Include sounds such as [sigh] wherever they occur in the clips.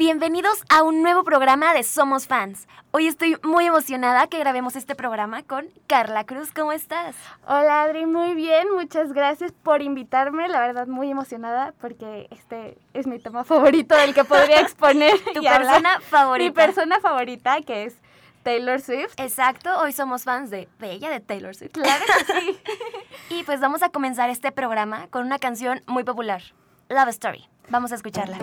Bienvenidos a un nuevo programa de Somos Fans. Hoy estoy muy emocionada que grabemos este programa con Carla Cruz. ¿Cómo estás? Hola Adri, muy bien. Muchas gracias por invitarme. La verdad, muy emocionada porque este es mi tema favorito del que podría [laughs] exponer. tu persona favorita. Mi persona favorita, que es Taylor Swift. Exacto, hoy somos fans de, Bella de Taylor Swift. Claro que sí. [laughs] y pues vamos a comenzar este programa con una canción muy popular, Love Story. Vamos a escucharla.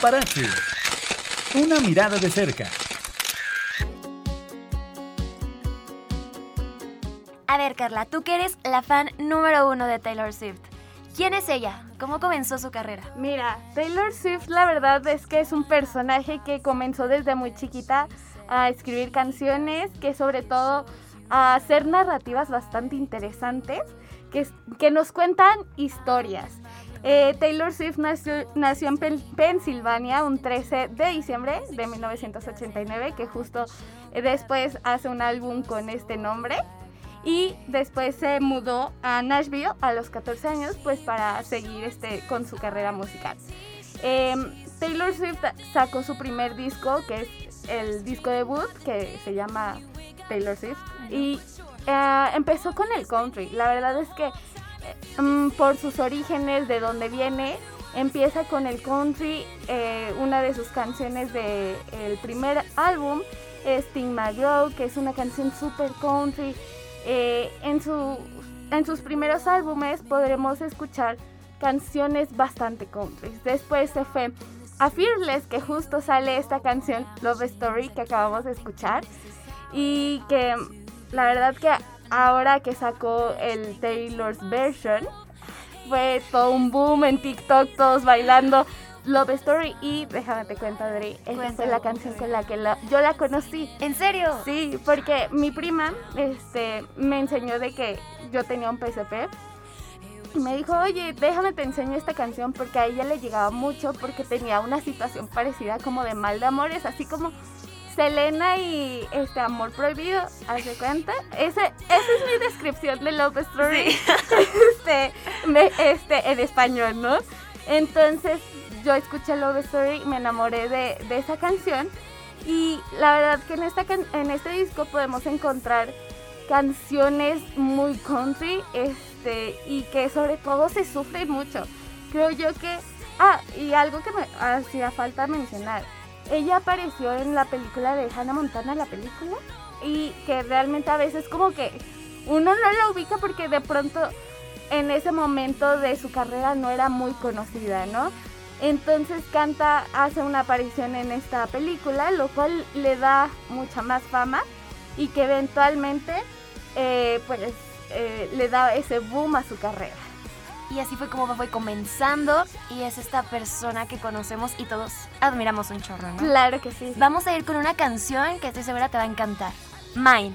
Paparazzi. Una mirada de cerca. A ver, Carla, tú que eres la fan número uno de Taylor Swift. ¿Quién es ella? ¿Cómo comenzó su carrera? Mira, Taylor Swift la verdad es que es un personaje que comenzó desde muy chiquita a escribir canciones, que sobre todo a hacer narrativas bastante interesantes, que, que nos cuentan historias. Eh, Taylor Swift nació, nació en Pen- Pensilvania un 13 de diciembre de 1989, que justo eh, después hace un álbum con este nombre. Y después se mudó a Nashville a los 14 años, pues para seguir este, con su carrera musical. Em, Taylor Swift sacó su primer disco, que es el disco debut, que se llama Taylor Swift. Y eh, empezó con el country. La verdad es que mm, por sus orígenes, de donde viene, empieza con el country. eh, una de sus canciones del primer álbum es Tim McGraw, que es una canción super country. Eh, en, su, en sus primeros álbumes podremos escuchar canciones bastante country. Después se fue a Fearless, que justo sale esta canción Love Story que acabamos de escuchar. Y que la verdad que ahora que sacó el Taylor's version, fue todo un boom en TikTok, todos bailando Love Story. Y déjame te cuento, Adri, esa fue Cuéntame, la canción con la que la- yo la conocí. ¿En serio? Sí, porque mi prima este, me enseñó de que yo tenía un PSP. Y me dijo, oye, déjame te enseño esta canción porque a ella le llegaba mucho porque tenía una situación parecida como de mal de amores, así como Selena y este amor prohibido, ¿haz de cuenta? Ese, esa es mi descripción de Love Story [laughs] este, me- este, en español, ¿no? Entonces yo escuché Love Story y me enamoré de, de esa canción y la verdad que en, esta en este disco podemos encontrar canciones muy country este, y que sobre todo se sufre mucho. Creo yo que... Ah, y algo que me hacía falta mencionar. Ella apareció en la película de Hannah Montana, la película, y que realmente a veces como que uno no la ubica porque de pronto en ese momento de su carrera no era muy conocida, ¿no? Entonces canta, hace una aparición en esta película, lo cual le da mucha más fama y que eventualmente eh, pues eh, le da ese boom a su carrera. Y así fue como fue comenzando y es esta persona que conocemos y todos admiramos un chorro, ¿no? Claro que sí. Vamos a ir con una canción que estoy segura te va a encantar. Mine.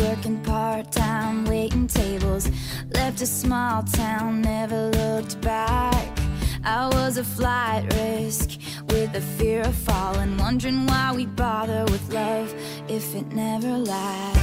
Working part time, waiting tables. Left a small town, never looked back. I was a flight risk with a fear of falling, wondering why we bother with love if it never lasts.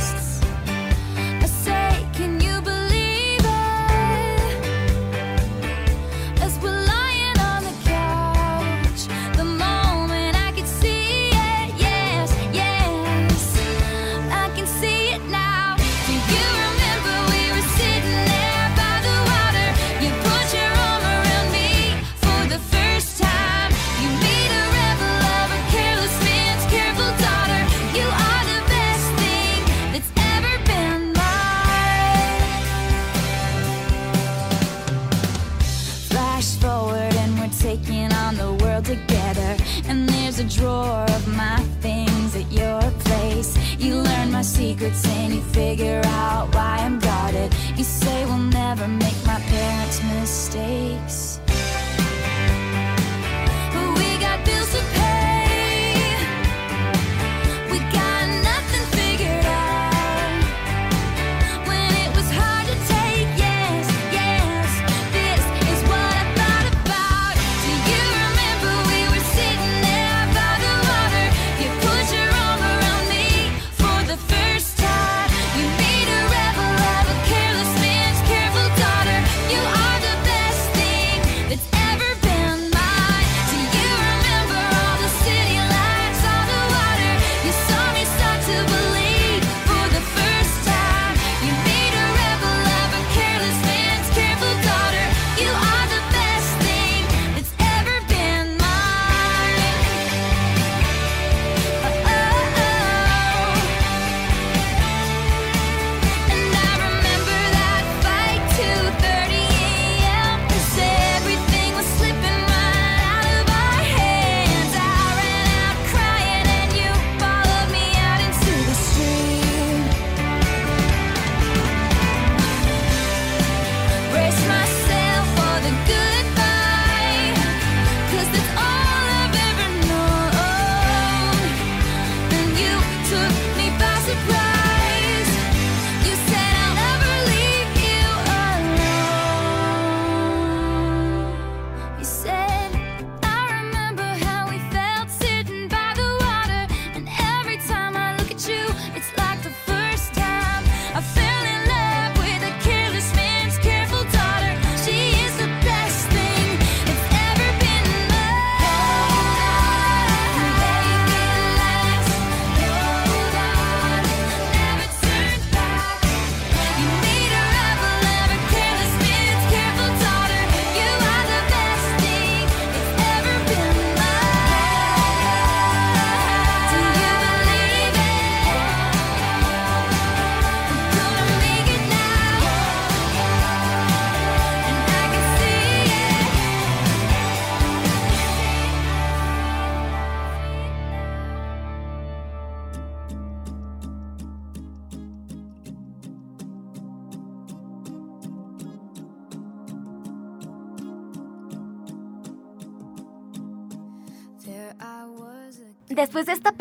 Drawer of my things at your place. You learn my secrets and you figure out why I'm guarded. You say we'll never make my parents' mistakes.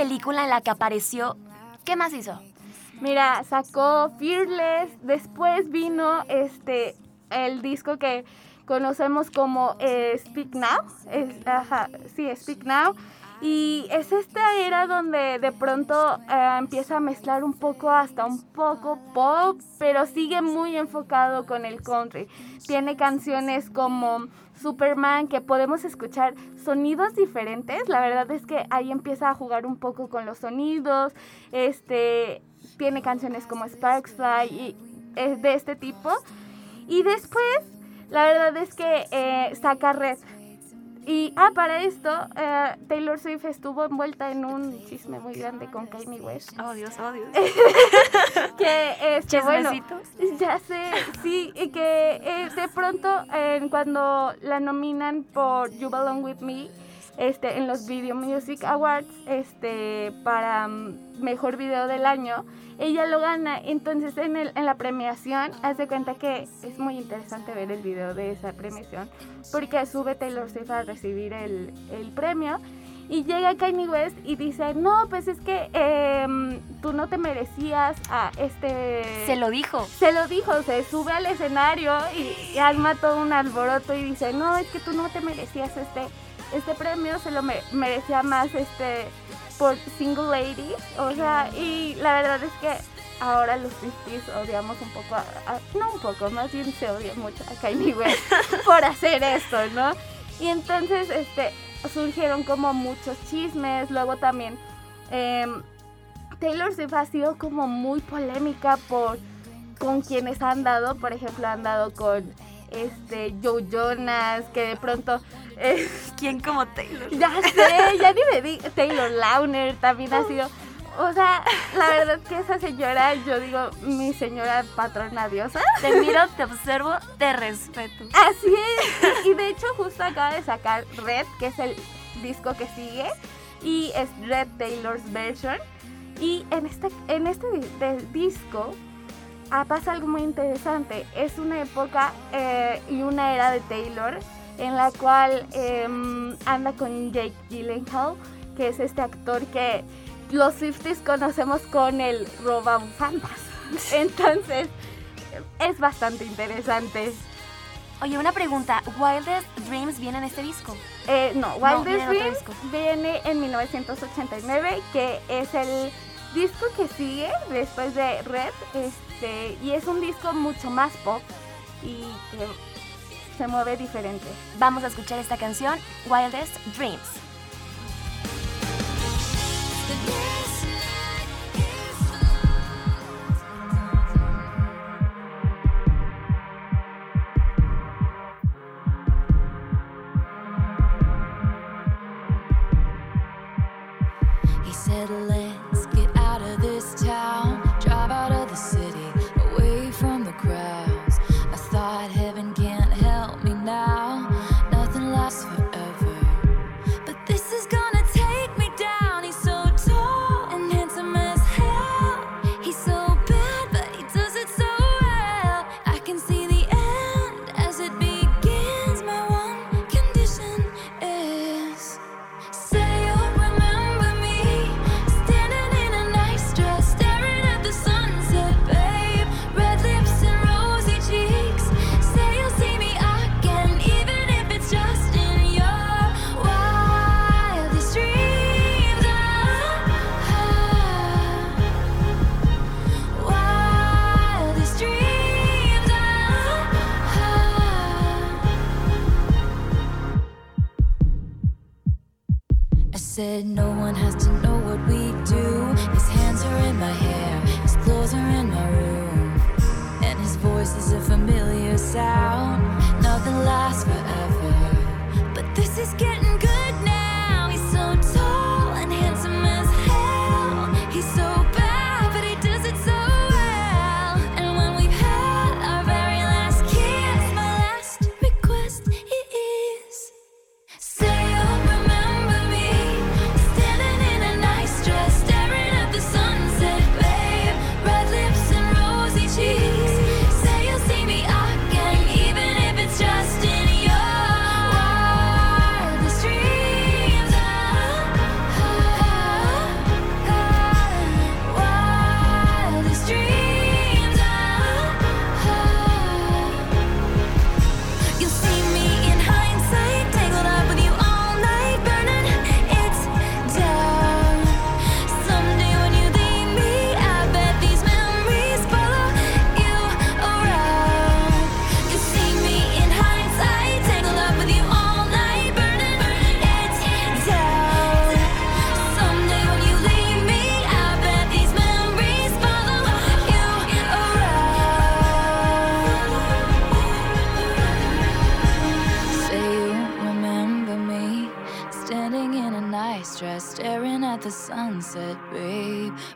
Película en la que apareció, ¿qué más hizo? Mira, sacó Fearless, después vino este el disco que conocemos como eh, Speak Now, es, ajá, sí, Speak Now, y es esta era donde de pronto eh, empieza a mezclar un poco hasta un poco pop, pero sigue muy enfocado con el country. Tiene canciones como Superman que podemos escuchar sonidos diferentes. La verdad es que ahí empieza a jugar un poco con los sonidos. Este tiene canciones como Sparks Fly y es de este tipo. Y después, la verdad es que eh, saca Red. Y, ah, para esto, eh, Taylor Swift estuvo envuelta en un chisme muy grande con Kanye West. Oh, Dios, oh, Dios. [laughs] que, este, bueno, ya sé, sí, y que eh, de pronto eh, cuando la nominan por You Belong With Me, este, en los Video Music Awards, este, para mm, mejor video del año, ella lo gana. Entonces en, el, en la premiación, hace cuenta que es muy interesante ver el video de esa premiación, porque sube Taylor Swift a recibir el, el premio. Y llega Kanye West y dice, no, pues es que em, tú no te merecías a este... Se lo dijo. Se lo dijo, se sube al escenario y, y arma todo un alboroto y dice, no, es que tú no te merecías este, este premio, se lo me- merecía más este por Single Lady. O sea, y la verdad es que ahora los Swifties odiamos un poco, a, a- no un poco, más bien se odia mucho a Kanye [laughs] West por hacer esto, ¿no? Y entonces, este, surgieron como muchos chismes, luego también... em, Taylor Swift ha sido como muy polémica por con quienes han dado, por ejemplo, han dado con este Joe Jonas, que de pronto eh, [laughs] ¿Quién como Taylor? ya sé, ya ni me di Taylor Launer también ha sido o sea, la verdad que esa señora, yo digo, mi señora patrona diosa. Te miro, te observo, te respeto. Así es. Y de hecho justo acaba de sacar Red, que es el disco que sigue. Y es Red Taylor's Version. Y en este, en este disco ah, pasa algo muy interesante. Es una época eh, y una era de Taylor en la cual em, anda con Jake Gyllenhaal, que es este actor que los Swifties conocemos con el robabufandas. [laughs] Entonces, es bastante interesante. Oye, una pregunta. ¿Wildest Dreams viene en este disco? Eh, no, Wildest Dreams viene en 1989, que es el disco que sigue después de Red, este, y es un disco mucho más pop y que se mueve diferente. Vamos a escuchar esta canción, Wildest Dreams.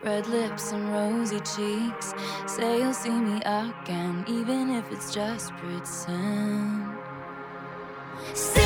Red lips and rosy cheeks. Say you'll see me again, even if it's just pretend. Say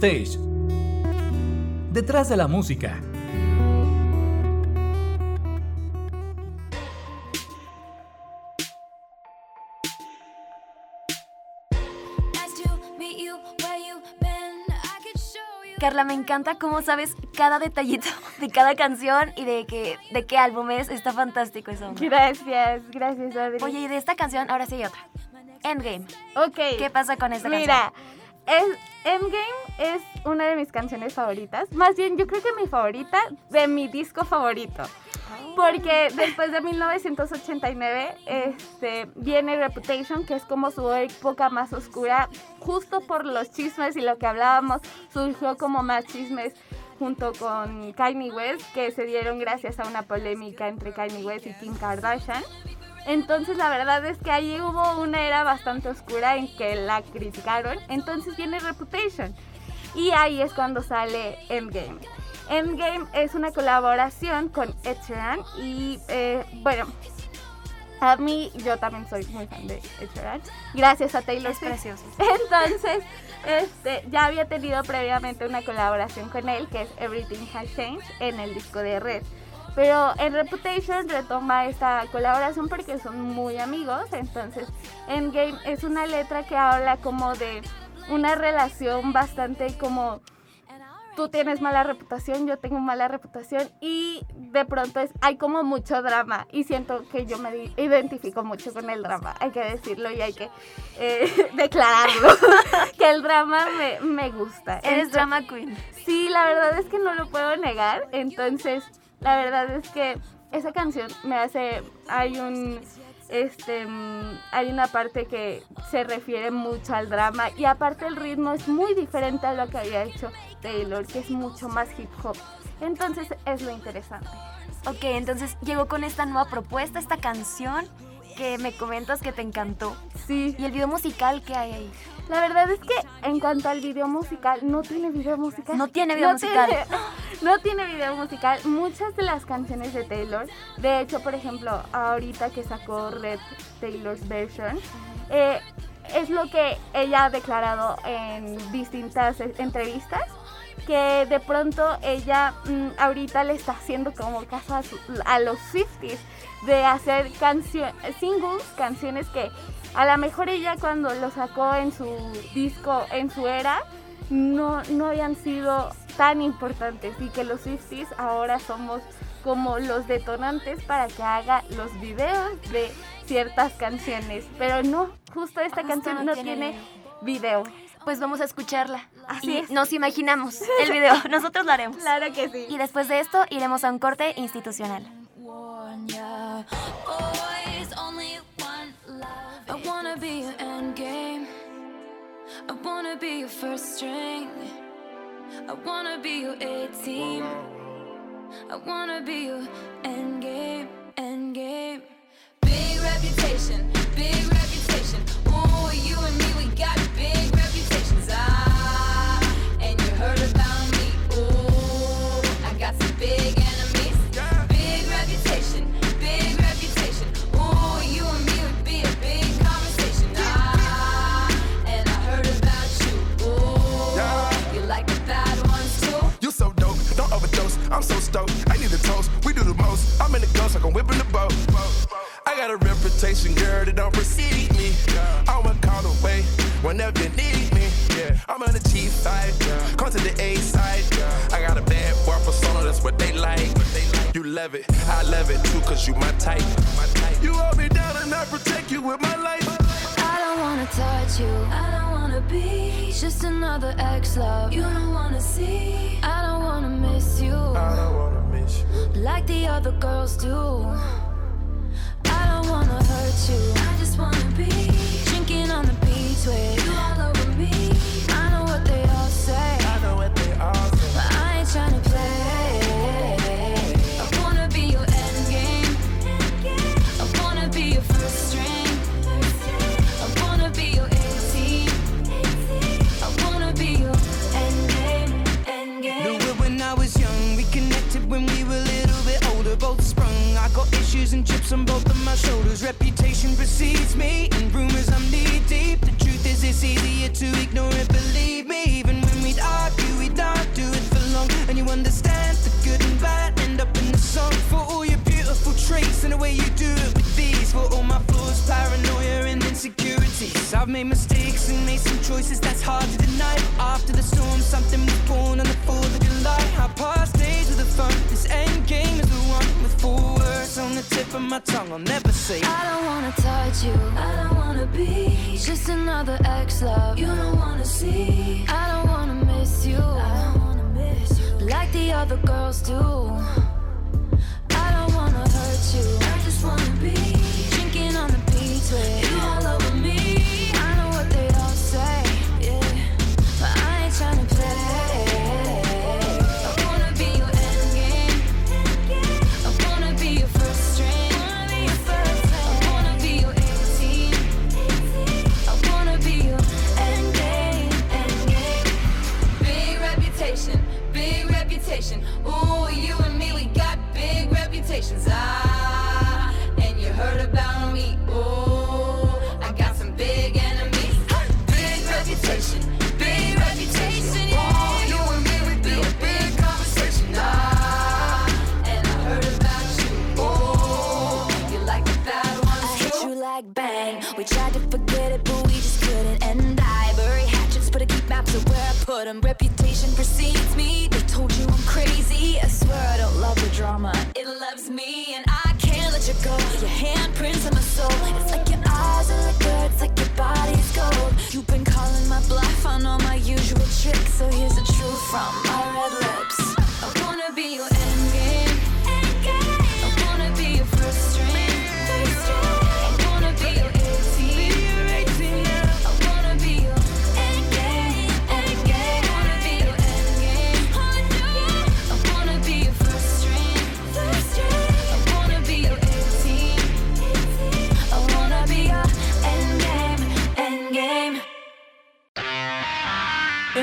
Backstage. Detrás de la música. Carla, me encanta cómo sabes cada detallito de cada canción y de, que, de qué álbum es. Está fantástico eso. Gracias, gracias, Adri. Oye, y de esta canción, ahora sí hay otra. Endgame. ok. ¿Qué pasa con esta Mira, es- Endgame es una de mis canciones favoritas. Más bien, yo creo que mi favorita de mi disco favorito. Porque después de 1989 este, viene Reputation, que es como su época más oscura, justo por los chismes y lo que hablábamos, surgió como más chismes junto con Kanye West, que se dieron gracias a una polémica entre Kanye West y Kim Kardashian. Entonces la verdad es que ahí hubo una era bastante oscura en que la criticaron. Entonces viene Reputation. Y ahí es cuando sale Endgame. Endgame es una colaboración con Ed Sheeran y eh, bueno, a mí yo también soy muy fan de Ed Sheeran. Gracias a Taylor Es Swift. precioso. [laughs] Entonces, este, ya había tenido previamente una colaboración con él, que es Everything Has Changed, en el disco de Red. Pero en Reputation retoma esta colaboración porque son muy amigos. Entonces, Endgame es una letra que habla como de una relación bastante como tú tienes mala reputación, yo tengo mala reputación y de pronto es, hay como mucho drama y siento que yo me identifico mucho con el drama, hay que decirlo y hay que eh, [laughs] declararlo, [laughs] que el drama me, me gusta. Eres Entonces- drama queen. Sí, la verdad es que no lo puedo negar. Entonces, la verdad es que esa canción me hace. Hay un. Este. mm, Hay una parte que se refiere mucho al drama. Y aparte, el ritmo es muy diferente a lo que había hecho Taylor, que es mucho más hip hop. Entonces, es lo interesante. Ok, entonces llegó con esta nueva propuesta, esta canción que me comentas que te encantó. Sí. ¿Y el video musical qué hay ahí? La verdad es que en cuanto al video musical, no tiene video musical. No tiene [laughs] video musical. tiene- [laughs] no tiene video musical. Muchas de las canciones de Taylor, de hecho, por ejemplo, ahorita que sacó Red Taylor's Version, eh, es lo que ella ha declarado en distintas eh, entrevistas. Que de pronto ella mm, ahorita le está haciendo como caso a, su- a los Swifties de hacer canciones, singles, canciones que a lo mejor ella cuando lo sacó en su disco, en su era, no, no habían sido tan importantes y que los Swifties ahora somos como los detonantes para que haga los videos de ciertas canciones. Pero no, justo esta Justo canción no no tiene tiene video. Pues vamos a escucharla. Así y es. nos imaginamos [laughs] el video. Nosotros lo haremos. Claro que sí. Y después de esto iremos a un corte institucional. I wanna be your end game. I wanna be your first string. I wanna be your A team. I wanna be your end game, end game. Big reputation, big it's easier to ignore it. Believe me, even when we'd argue, we'd not do it for long. And you understand the good and bad end up in the song. For all your beautiful traits and the way you do it with these. For all my flaws, paranoia, and insecurities. I've made mistakes and made some choices that's hard to deny. After the storm, something was born on the 4th of July. I passed days with the fun. Tip of my tongue. I'll never say. I don't wanna touch you. I don't wanna be just another ex love. You don't wanna see. I don't wanna miss you. I don't wanna miss you like the other girls do. I don't wanna hurt you. I just wanna be drinking on the beach with precedes me. They told you I'm crazy. I swear I don't love the drama. It loves me, and I can't let you go. Your handprints on my soul. It's like your eyes are like birds, like your body's gold. You've been calling my bluff on all my usual tricks. So here's the truth from my red lips.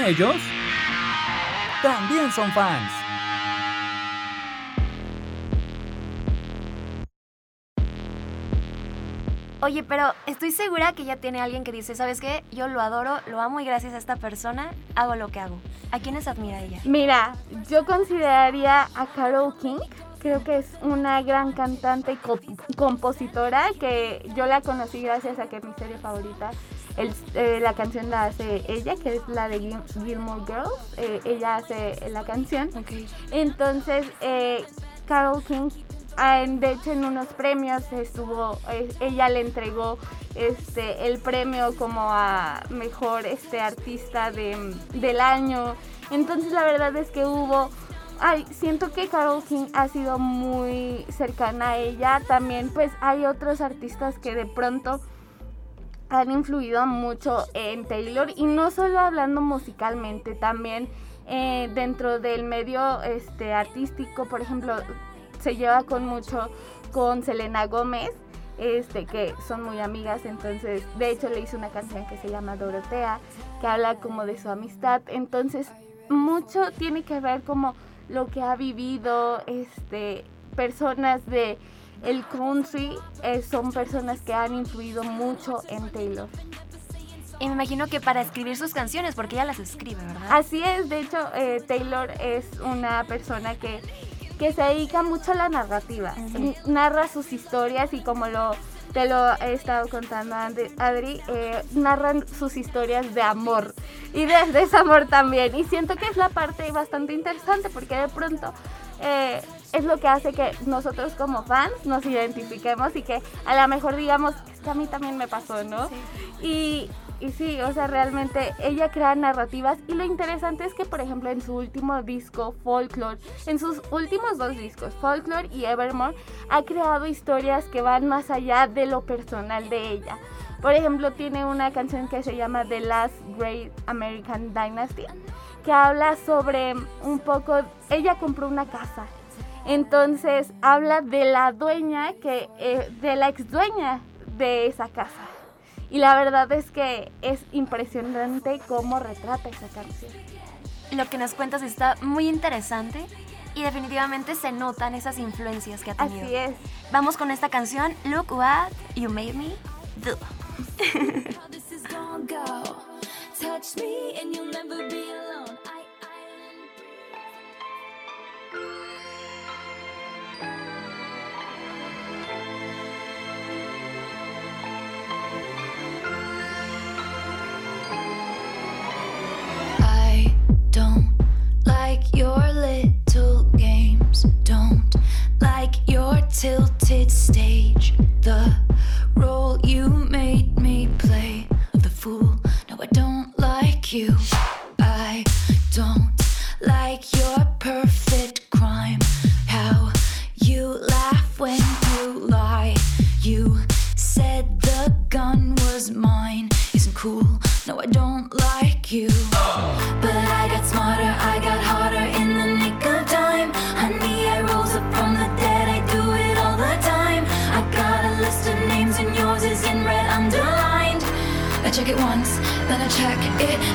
Ellos también son fans. Oye, pero estoy segura que ya tiene alguien que dice, ¿sabes qué? Yo lo adoro, lo amo y gracias a esta persona hago lo que hago. ¿A quiénes admira ella? Mira, yo consideraría a Carol King. Creo que es una gran cantante y co- compositora que yo la conocí gracias a que mi serie favorita, el- eh, la canción la hace ella, que es la de Gil- Gilmore Girls. eh, ella hace la canción. Entonces, eh, Carol King, ah, en- de hecho, en unos premios estuvo, eh, ella le entregó este el premio como a mejor este artista de, del año. Entonces, la verdad es que hubo. Ay, siento que Carol King ha sido muy cercana a ella. También, pues, hay otros artistas que de pronto han influido mucho en Taylor y no solo hablando musicalmente, también eh, dentro del medio este, artístico, por ejemplo, se lleva con mucho con Selena Gómez, este, que son muy amigas, entonces de hecho le hizo una canción que se llama Dorotea, que habla como de su amistad, entonces mucho tiene que ver como lo que ha vivido este, personas de el country eh, son personas que han influido mucho en Taylor. Y me imagino que para escribir sus canciones, porque ella las escribe, ¿verdad? Así es, de hecho, eh, Taylor es una persona que, que se dedica mucho a la narrativa. Narra sus historias y como lo, te lo he estado contando, Adri, eh, narran sus historias de amor y de desamor también. Y siento que es la parte bastante interesante porque de pronto eh, es lo que hace que nosotros como fans nos identifiquemos y que a lo mejor digamos, que a mí también me pasó, ¿no? Y, y sí, o sea, realmente ella crea narrativas y lo interesante es que, por ejemplo, en su último disco, Folklore, en sus últimos dos discos, Folklore y Evermore, ha creado historias que van más allá de lo personal de ella. Por ejemplo, tiene una canción que se llama The Last Great American Dynasty, que habla sobre un poco, ella compró una casa, entonces habla de la dueña, que, eh, de la ex dueña de esa casa. Y la verdad es que es impresionante cómo retrata esa canción. Lo que nos cuentas está muy interesante y definitivamente se notan esas influencias que ha tenido. Así es. Vamos con esta canción, Look What You Made Me Do. [laughs] tilted stage. The role you made me play of the fool. No, I don't like you.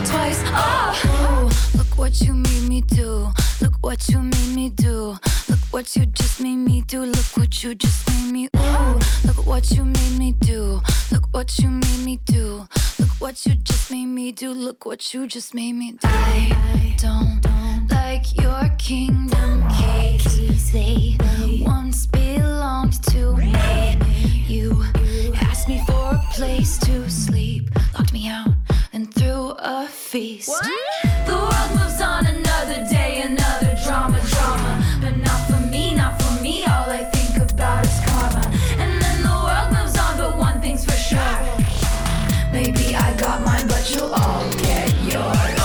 Twice. Oh, look what you made me do. Look what you made me do. Look what you just made me do. Look what you just made me. Ooh, look what you made me do. Look what you made me do. Look what you just made me do. Look what you just made me do. I don't like your kingdom keys. They once belonged to me. You asked me for a place to sleep, locked me out, threw a feast. The world moves on another day, another drama, drama. But not for me, not for me. All I think about is karma. And then the world moves on, but one thing's for sure. Maybe I got mine, but you'll all get yours.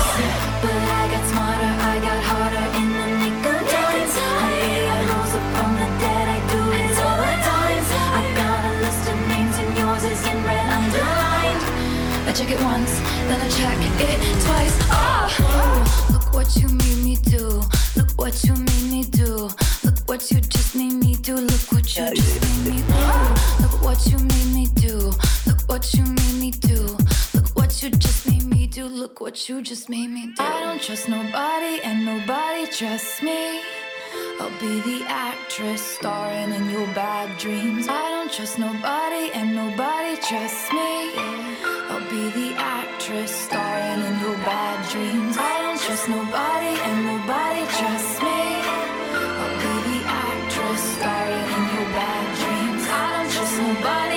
But I got smarter, I got harder in the nick of time. I the dead, I do it all the time. I got a list of names and yours is in red underlined. I check it once, check it twice. Oh, look what you made me do. Look what you made me do. Look what you just made me do. Look what you just made me do. Look what you made me do. Look what you made me do. Look what you just made me do. Look what you just made me do. I don't trust nobody and nobody trusts me. I'll be the actress starring in your bad dreams. I don't trust nobody and nobody trusts me. I'll be the actress starring in your bad dreams. I don't trust nobody and nobody trusts me. I'll be the actress starring in your bad dreams. I don't trust nobody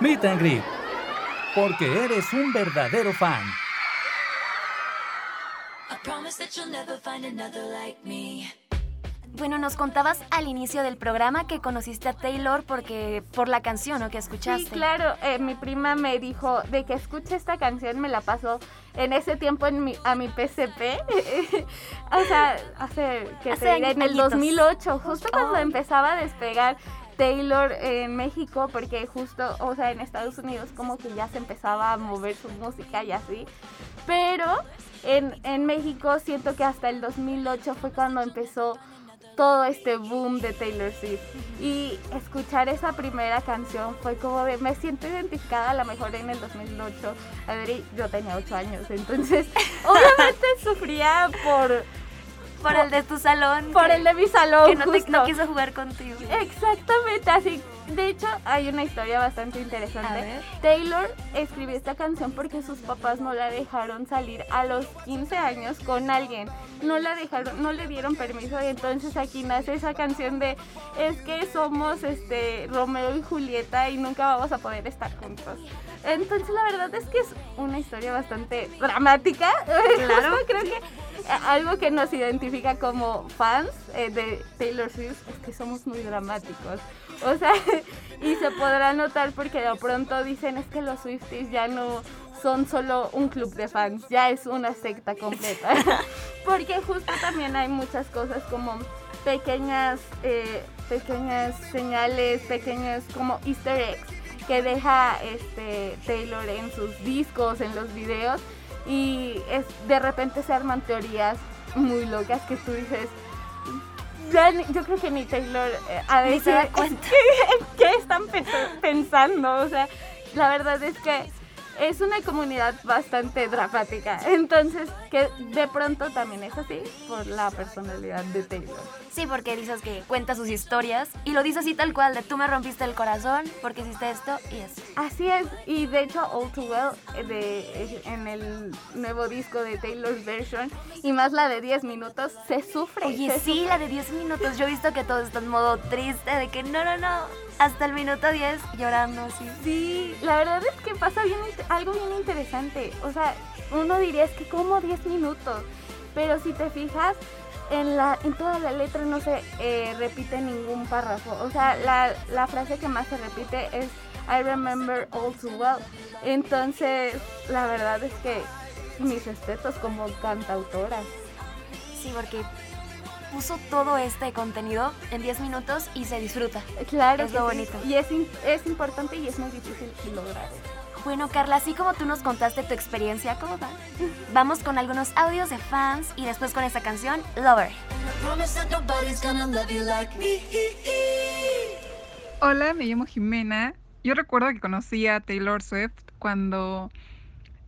Meet and Greet. Porque eres un verdadero fan. I promise that you'll never find another like me. Bueno, nos contabas al inicio del programa que conociste a Taylor porque por la canción ¿no? que escuchaste. Sí, claro. Eh, mi prima me dijo de que escuche esta canción, me la pasó en ese tiempo en mi, a mi PCP. [laughs] o sea, hace, que Hace te en el añitos. 2008, justo cuando Oh. empezaba a despegar Taylor en México, porque justo, o sea, en Estados Unidos como que ya se empezaba a mover su música y así. Pero en, en México siento que hasta el 2008 fue cuando empezó todo este boom de Taylor Swift. Y escuchar esa primera canción fue como de, me siento identificada a lo mejor en el 2008. A ver, yo tenía 8 años, entonces [laughs] obviamente sufría por, Por el de tu salón. por que- el de mi salón. Que no, te, no quiso jugar contigo. Exactamente, así. De hecho, hay una historia bastante interesante. Taylor escribió esta canción porque sus papás no la dejaron salir a los 15 años con alguien. No la dejaron, no le dieron permiso y entonces aquí nace esa canción de es que somos este Romeo y Julieta y nunca vamos a poder estar juntos. Entonces la verdad es que es una historia bastante dramática. [laughs] Claro. Creo que algo que nos identifica como fans eh, de Taylor Swift es que somos muy dramáticos. O sea, [laughs] y se podrá notar porque de pronto dicen es que los Swifties ya no son solo un club de fans, ya es una secta completa. [laughs] porque justo también hay muchas cosas como pequeñas, eh, pequeñas señales, pequeñas como easter eggs que deja este Taylor en sus discos, en los videos y es de repente se arman teorías muy locas que tú dices ya ni- yo creo que ni Taylor eh, a veces se da cuenta. qué están pens- pensando o sea la verdad es que es una comunidad bastante dramática entonces que de pronto también es así por la personalidad de Taylor Sí, porque dices que cuenta sus historias y lo dice así tal cual, de tú me rompiste el corazón porque hiciste esto y eso. Así es, y de hecho All Too Well eh, de, eh, en el nuevo disco de Taylor's Version y más la de 10 minutos se sufre. Oye, se sí, sufre. la de 10 minutos. Yo he visto que todo está en modo triste, de que no, no, no. Hasta el minuto 10 llorando así. Sí, la verdad es que pasa bien, algo bien interesante. O sea, uno diría es que como 10 minutos, pero si te fijas, en, la, en toda la letra no se eh, repite ningún párrafo. O sea, la, la frase que más se repite es I remember all too well. Entonces, la verdad es que mis respetos como cantautora. Sí, porque puso todo este contenido en 10 minutos y se disfruta. Claro, Es que lo sí. bonito. Y es, es importante y es muy difícil lograr. Bueno, Carla, así como tú nos contaste tu experiencia, ¿cómo va? Vamos con algunos audios de fans y después con esta canción, Lover. Hola, me llamo Jimena. Yo recuerdo que conocí a Taylor Swift cuando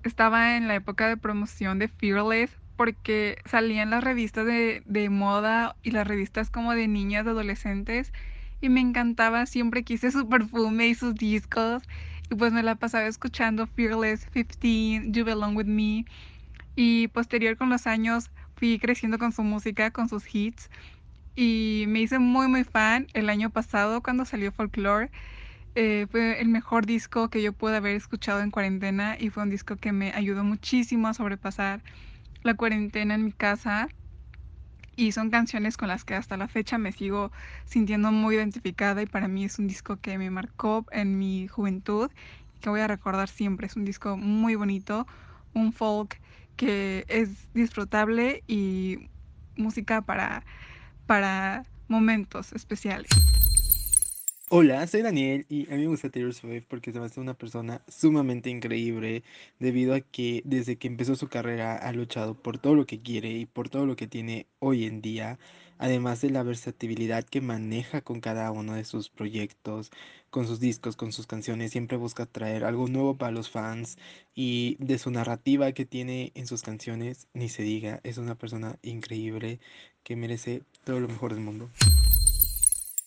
estaba en la época de promoción de Fearless porque salían las revistas de, moda y las revistas como de niñas, de adolescentes y me encantaba, siempre quise su perfume y sus discos y pues me la pasaba escuchando Fearless 15, You Belong With Me y posterior con los años fui creciendo con su música, con sus hits y me hice muy muy fan el año pasado cuando salió Folklore. Eh, fue el mejor disco que yo pude haber escuchado en cuarentena y fue un disco que me ayudó muchísimo a sobrepasar la cuarentena en mi casa y son canciones con las que hasta la fecha me sigo sintiendo muy identificada y para mí es un disco que me marcó en mi juventud y que voy a recordar siempre. Es un disco muy bonito, un folk que es disfrutable y música para, para momentos especiales. Hola, soy Daniel y a mí me gusta Taylor Swift porque se me hace una persona sumamente increíble debido a que desde que empezó su carrera ha luchado por todo lo que quiere y por todo lo que tiene hoy en día, además de la versatilidad que maneja con cada uno de sus proyectos, con sus discos, con sus canciones, siempre busca traer algo nuevo para los fans y de su narrativa que tiene en sus canciones, ni se diga, es una persona increíble que merece todo lo mejor del mundo.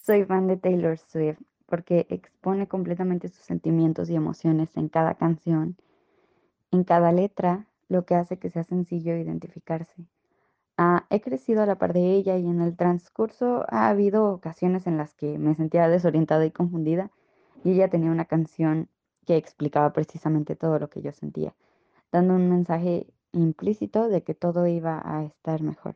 Soy fan de Taylor Swift porque expone completamente sus sentimientos y emociones en cada canción, en cada letra, lo que hace que sea sencillo identificarse. Ah, he crecido a la par de ella y en el transcurso ha habido ocasiones en las que me sentía desorientada y confundida y ella tenía una canción que explicaba precisamente todo lo que yo sentía, dando un mensaje implícito de que todo iba a estar mejor.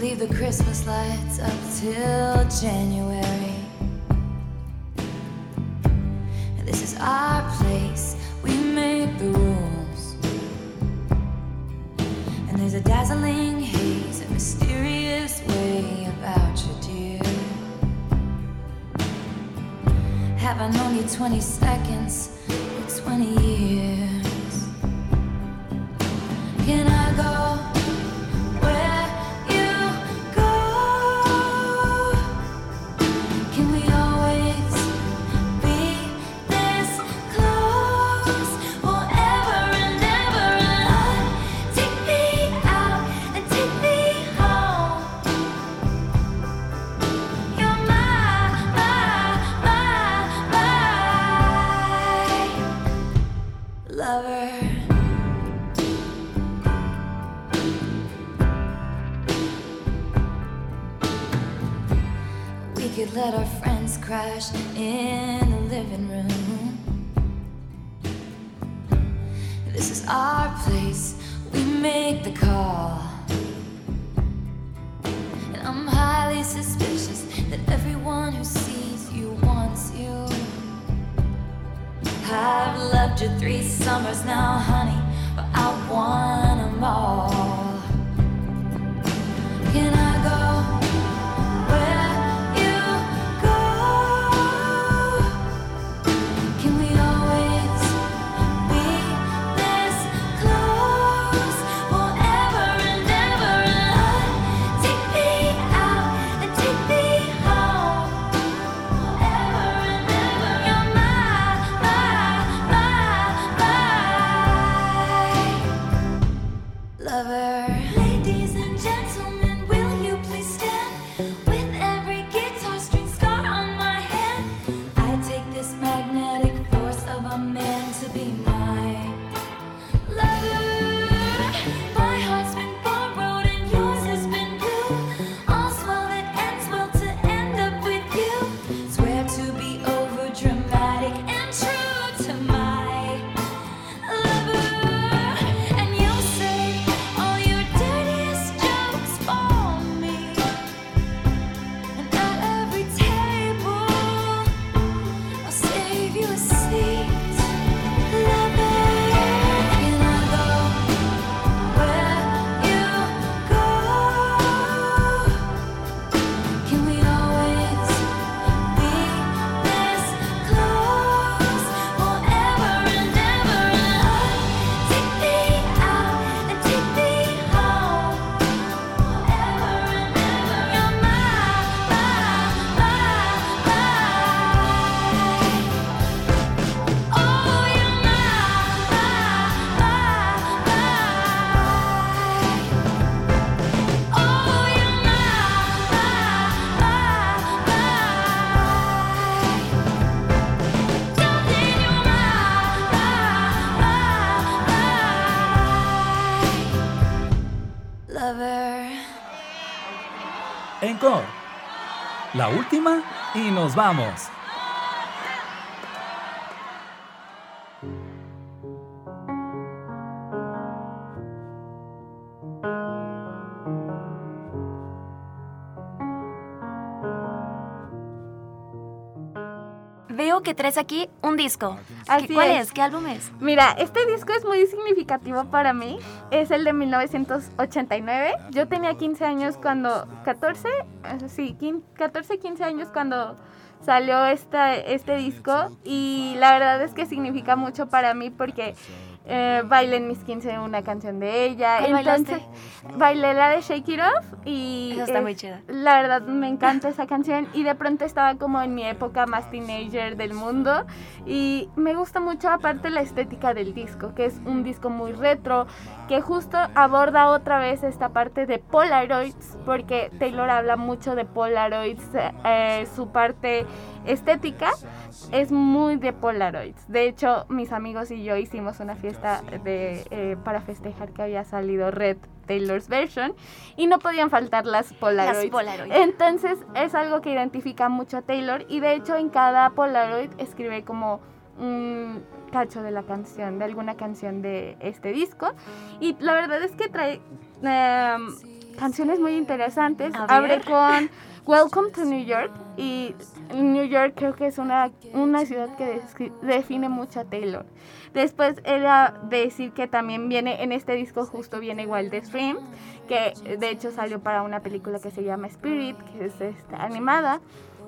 The Christmas lights up till January. This is our place, we make the rules. And there's a dazzling haze, a mysterious way about you, dear. Have I known you 20 seconds or 20 years? Can I flash. La última y nos vamos. Veo que traes aquí un disco. Así ¿Qué- ¿Cuál es. es? ¿Qué álbum es? Mira, este disco es muy significativo para mí. Es el de 1989. Yo tenía 15 años cuando... 14, eh, sí, 15 14, 15 años cuando salió esta, este disco. Y la verdad es que significa mucho para mí porque eh, bailé en mis 15 una canción de ella. ¿Cuál Entonces, bailé la de Shake It Off y... Esa está muy chida. La verdad me encanta esa canción y de pronto estaba como en mi época más teenager del mundo y me gusta mucho aparte la estética del disco, que es un disco muy retro, que justo aborda otra vez esta parte de Polaroids, porque Taylor habla mucho de Polaroids, eh, su parte estética es muy de Polaroids. De hecho, mis amigos y yo hicimos una fiesta de, eh, para festejar que había salido Red Taylor's version y no podían faltar las Polaroids. Las Polaroid. Entonces es algo que identifica mucho a Taylor y de hecho en cada Polaroid escribe como un cacho de la canción, de alguna canción de este disco y la verdad es que trae... em, canciones muy interesantes. Abre con Welcome to New York y New York creo que es una, una ciudad que define mucho a Taylor. Después era decir que también viene en este disco justo viene Wildest Dream, que de hecho salió para una película que se llama Spirit, que es esta, animada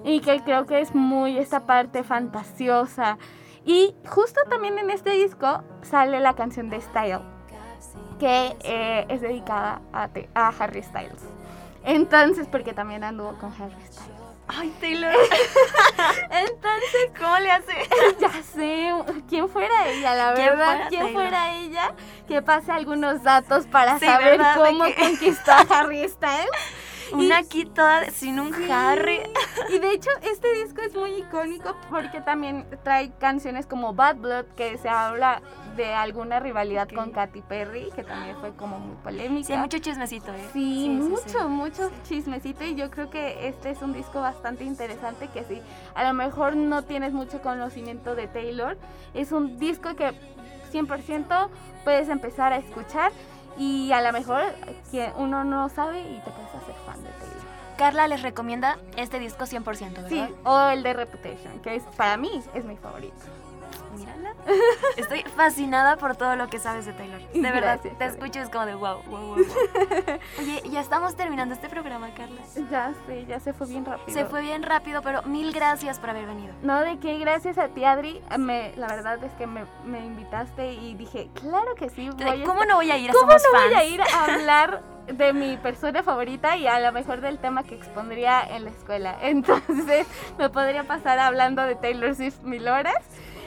y que creo que es muy esta parte fantasiosa. Y justo también en este disco sale la canción de Style, que eh, es dedicada a, a Harry Styles. Entonces, porque también anduvo con Harry Styles. Ay, Taylor. [laughs] Entonces, ¿cómo le hace? [laughs] ya sé, ¿quién fuera ella? La ¿Quién verdad, fuera ¿quién fuera ella? Que pase algunos datos para Sí, saber cómo que- conquistó a Harry Styles. [laughs] Una aquí toda sin un Harry. Y de hecho, este disco es muy icónico porque también trae canciones como Bad Blood, que se habla de alguna rivalidad con Katy Perry, que también fue como muy polémica. Sí, hay mucho chismecito, ¿eh? Sí, Sí, sí, mucho, sí. mucho chismecito y yo creo que este es un disco bastante interesante que sí, a lo mejor no tienes mucho conocimiento de Taylor, es un disco que 100% puedes empezar a escuchar y a lo mejor que uno no sabe y te puedes hacer fan de Taylor. Carla les recomienda este disco 100%, ¿verdad? Sí, o el de Reputation, que es para mí es mi favorito. Mírala. Estoy fascinada por todo lo que sabes de Taylor. De verdad, te escucho y es como de wow, wow, wow, wow. Oye, ya estamos terminando este programa, Carla. Ya sé, ya se fue bien rápido. Se fue bien rápido, pero mil gracias por haber venido. No, de qué, gracias a ti, Adri. Me, la verdad es que me, me invitaste y dije, claro que sí. Voy ¿cómo no voy a ir a ¿Cómo Somos no voy a ir a hablar de mi persona favorita y a lo mejor del tema que expondría en la escuela? [laughs] Entonces, me podría pasar hablando de Taylor Swift mil horas,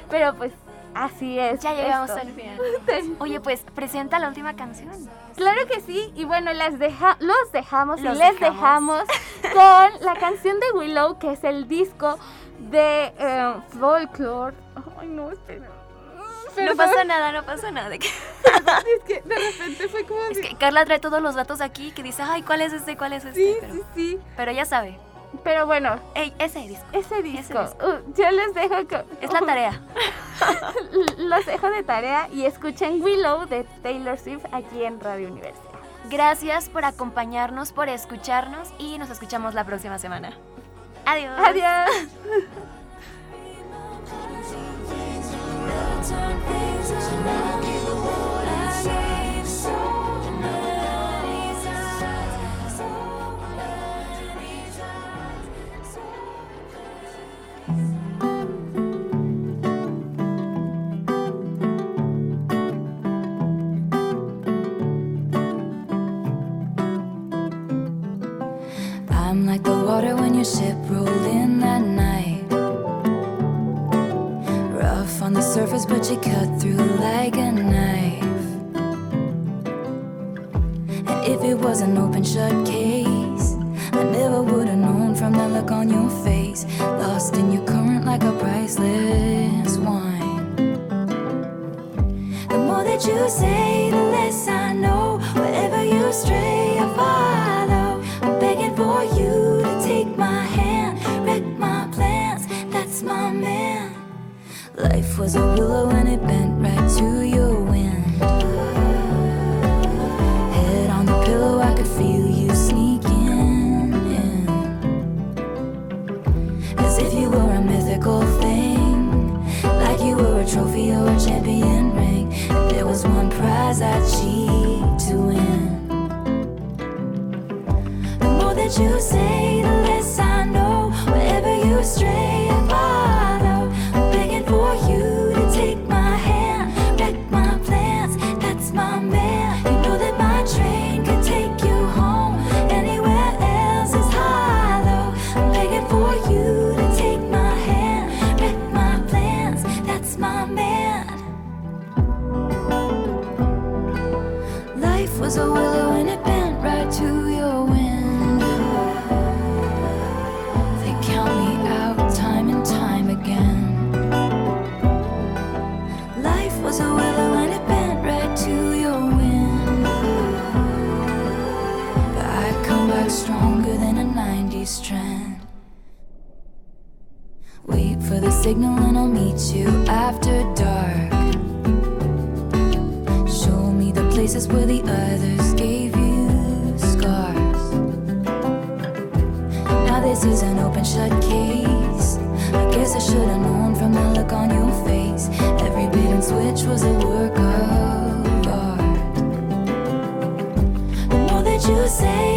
pero pues así es. Ya llegamos esto. al final. [laughs] Oye, pues presenta la última canción. Claro que sí, y bueno, las deja los dejamos Los y les dejamos. dejamos [laughs] con la canción de Willow, que es el disco de eh, Folklore. Ay, no, espera. No pasa nada, no pasa nada. [laughs] Es que de repente fue como Es que Carla trae todos los datos aquí que dice, ay, ¿cuál es este? ¿Cuál es este? Sí, pero, sí, sí. pero ya sabe. Pero bueno, Ey, ese disco. ese disco, disco. uh, yo les dejo con- Es la [laughs] tarea. [laughs] los dejo de tarea y escuchen Willow de Taylor Swift aquí en Radio Universidad. Gracias por acompañarnos, por escucharnos y nos escuchamos la próxima semana. Adiós. Adiós. [laughs] was a willow and it bent right to your window. They count me out time and time again. Life was a willow and it bent right to your window. But I come back stronger than a 90s trend. Wait for the signal and I'll meet you after dark. Show me the places where the look on your face. Every bait and switch was a work of art. The more that you say.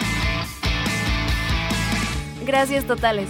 Gracias totales.